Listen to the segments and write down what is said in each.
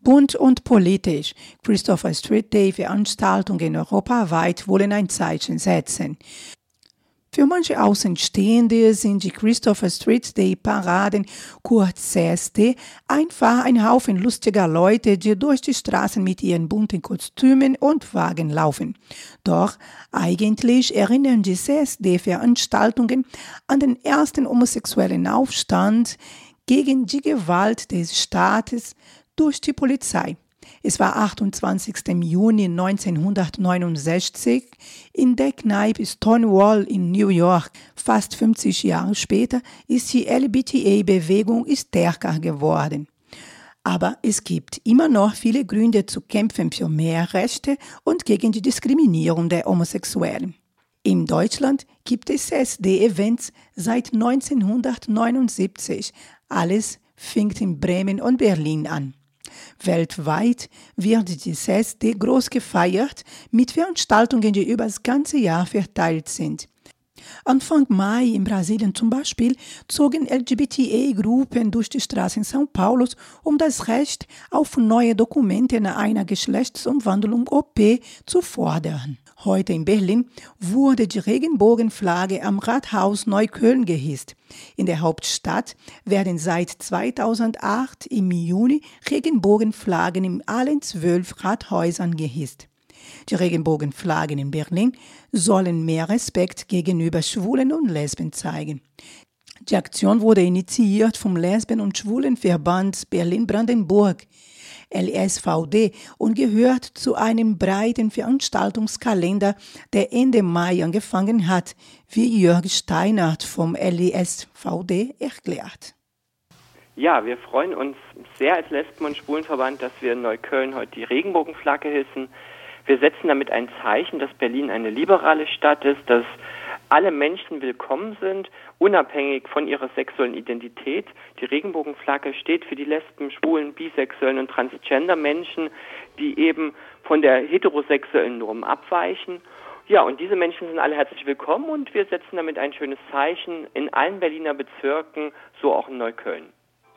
Bunt und politisch. Christopher Street Day Veranstaltungen europaweit wollen ein Zeichen setzen. Für manche Außenstehende sind die Christopher Street Day Paraden, kurz CSD, einfach ein Haufen lustiger Leute, die durch die Straßen mit ihren bunten Kostümen und Wagen laufen. Doch eigentlich erinnern die CSD-Veranstaltungen an den ersten homosexuellen Aufstand gegen die Gewalt des Staates durch die Polizei. Es war 28. Juni 1969 in der Kneipe Stonewall in New York. Fast 50 Jahre später ist die LBTA-Bewegung stärker geworden. Aber es gibt immer noch viele Gründe zu kämpfen für mehr Rechte und gegen die Diskriminierung der Homosexuellen. In Deutschland gibt es SD-Events seit 1979. Alles fing in Bremen und Berlin an. Weltweit wird die CSD groß gefeiert mit Veranstaltungen, die über das ganze Jahr verteilt sind. Anfang Mai in Brasilien zum Beispiel zogen LGBTA-Gruppen durch die Straßen São Paulos, um das Recht auf neue Dokumente nach einer Geschlechtsumwandlung OP zu fordern. Heute in Berlin wurde die Regenbogenflagge am Rathaus Neukölln gehisst. In der Hauptstadt werden seit 2008 im Juni Regenbogenflaggen in allen zwölf Rathäusern gehisst. Die Regenbogenflaggen in Berlin sollen mehr Respekt gegenüber Schwulen und Lesben zeigen. Die Aktion wurde initiiert vom Lesben- und Schwulenverband Berlin-Brandenburg. LSVD und gehört zu einem breiten Veranstaltungskalender, der Ende Mai angefangen hat, wie Jörg Steinert vom LSVD erklärt. Ja, wir freuen uns sehr als Lesben- und Schwulenverband, dass wir in Neukölln heute die Regenbogenflagge hissen. Wir setzen damit ein Zeichen, dass Berlin eine liberale Stadt ist, dass alle Menschen willkommen sind, unabhängig von ihrer sexuellen Identität. Die Regenbogenflagge steht für die Lesben, Schwulen, Bisexuellen und Transgender Menschen, die eben von der heterosexuellen Norm abweichen. Ja, und diese Menschen sind alle herzlich willkommen und wir setzen damit ein schönes Zeichen in allen Berliner Bezirken, so auch in Neukölln.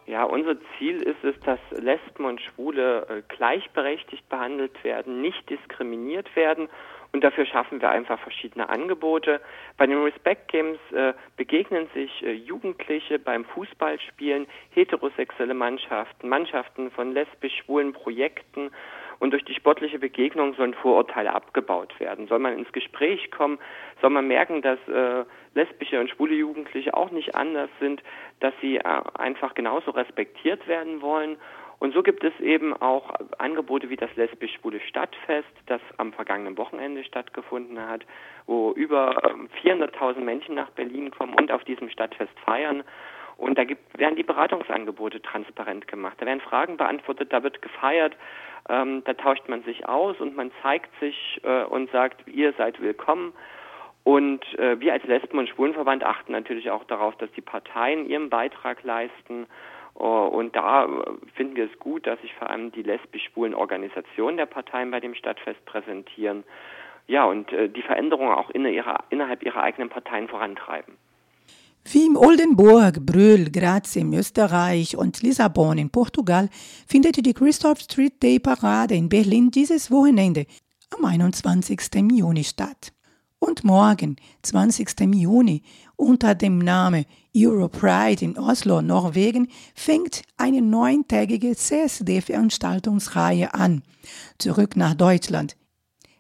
Ja, unser Ziel ist es, dass Lesben und Schwule äh, gleichberechtigt behandelt werden, nicht diskriminiert werden und dafür schaffen wir einfach verschiedene Angebote. Bei den Respect Games äh, begegnen sich äh, Jugendliche beim Fußballspielen, heterosexuelle Mannschaften, Mannschaften von lesbisch-schwulen Projekten und durch die sportliche Begegnung sollen Vorurteile abgebaut werden. Soll man ins Gespräch kommen, soll man merken, dass äh, lesbische und schwule Jugendliche auch nicht anders sind, dass sie äh, einfach genauso respektiert werden wollen und so gibt es eben auch Angebote wie das lesbisch-schwule Stadtfest, das am vergangenen Wochenende stattgefunden hat, wo über 400.000 ähm, Menschen nach Berlin kommen und auf diesem Stadtfest feiern. Und da gibt, werden die Beratungsangebote transparent gemacht. Da werden Fragen beantwortet, da wird gefeiert, ähm, da tauscht man sich aus und man zeigt sich äh, und sagt, ihr seid willkommen. Und äh, wir als Lesben- und Schwulenverband achten natürlich auch darauf, dass die Parteien ihren Beitrag leisten äh, und da äh, finden wir es gut, dass sich vor allem die lesbisch-schwulen Organisationen der Parteien bei dem Stadtfest präsentieren. Ja, und äh, die Veränderungen auch innerhalb ihrer eigenen Parteien vorantreiben. Wie im Oldenburg, Brühl, Graz in Österreich und Lissabon in Portugal findet die Christoph Street Day Parade in Berlin dieses Wochenende am 21. Juni statt. Und morgen, 20. Juni, unter dem Namen Europride in Oslo, Norwegen, fängt eine neuntägige CSD-Veranstaltungsreihe an. Zurück nach Deutschland.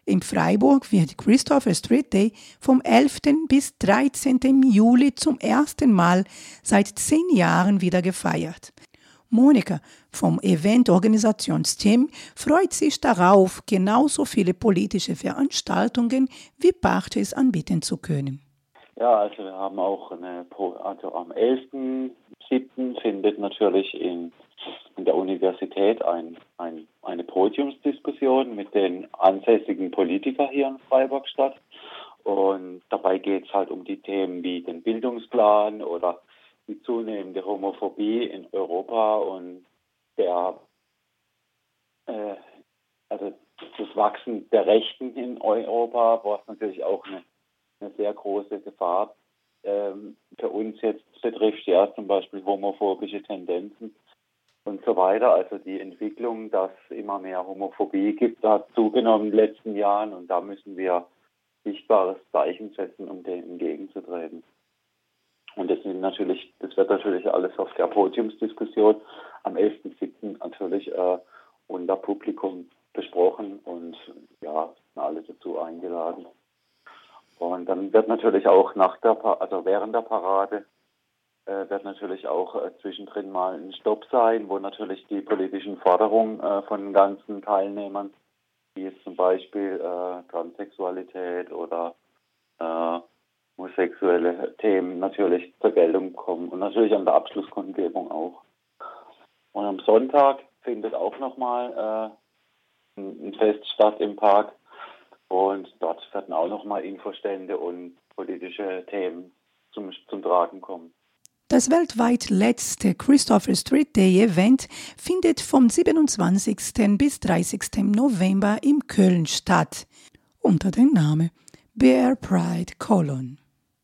In Freiburg wird Christopher Street Day vom 11. bis 13. Juli zum ersten Mal seit zehn Jahren wieder gefeiert. Monika vom Eventorganisationsteam freut sich darauf, genauso viele politische Veranstaltungen wie Partys anbieten zu können. Ja, also wir haben auch eine, also am 11.07. findet natürlich in, in der Universität ein, ein, Podiumsdiskussion mit den ansässigen Politikern hier in Freiburg statt. Und dabei geht es halt um die Themen wie den Bildungsplan oder die zunehmende Homophobie in Europa und der äh, also das Wachsen der Rechten in Europa, was natürlich auch eine, eine sehr große Gefahr ähm, für uns jetzt betrifft, ja zum Beispiel homophobische Tendenzen. Und so weiter. Also die Entwicklung, dass immer mehr Homophobie gibt, hat zugenommen in den letzten Jahren und da müssen wir sichtbares Zeichen setzen, um dem entgegenzutreten. Und das sind natürlich, das wird natürlich alles auf der Podiumsdiskussion am 11.07. natürlich äh, unter Publikum besprochen und ja, alle dazu eingeladen. Und dann wird natürlich auch nach der, also während der Parade wird natürlich auch äh, zwischendrin mal ein Stopp sein, wo natürlich die politischen Forderungen äh, von den ganzen Teilnehmern, wie jetzt zum Beispiel äh, Transsexualität oder äh, homosexuelle Themen natürlich zur Geltung kommen und natürlich an der Abschlusskundgebung auch. Und am Sonntag findet auch nochmal äh, ein Fest statt im Park und dort werden auch nochmal Infostände und politische Themen zum, zum Tragen kommen. Das weltweit letzte Christopher Street Day Event findet vom 27. bis 30. November in Köln statt unter dem Namen Bear Pride Cologne.